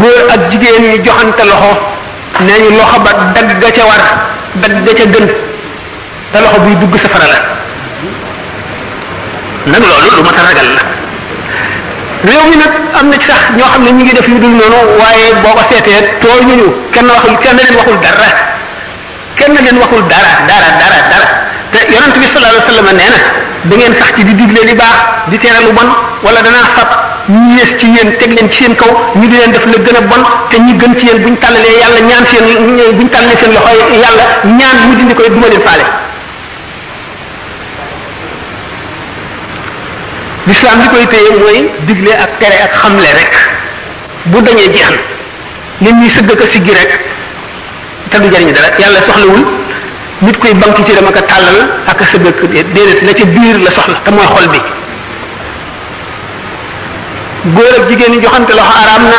góor ak jigéen ñi joxante loxo nee ñu loxo ba dagg ga ca war dagg ga ca gën te loxo buy dugg safara la nag loolu lu ma ta ragal la réew mi nag am na ci sax ñoo xam ne ñu ngi def yu dul noonu waaye boo ko seetee tooñuñu kenn waxul kenn leen waxul dara kenn leen waxul dara dara dara dara te yonent bi sallallahu alayhi wasallam nee na da ngeen sax ci di digle li baax di tere lu bon wala danaa fab ñu yées ci yéen teg leen ci seen kaw ñu di leen def la gën a bon te ñi gën ci yéen buñ tàllalee yàlla ñaan seen buñ tàllalee seen loxo yàlla ñaan mu dindi koy duma leen faale l'islam li koy téye mooy digle ak tere ak xamle rek bu dañee jeex na nit ñi sëgg ko siggi rek te du jariñ dara yàlla soxlawul nit koy banque ci dama ko tàllal ak sa bëkk déedéet la ca biir la soxla te mooy xol bi góor ak jigéen ñi joxante loxo araam na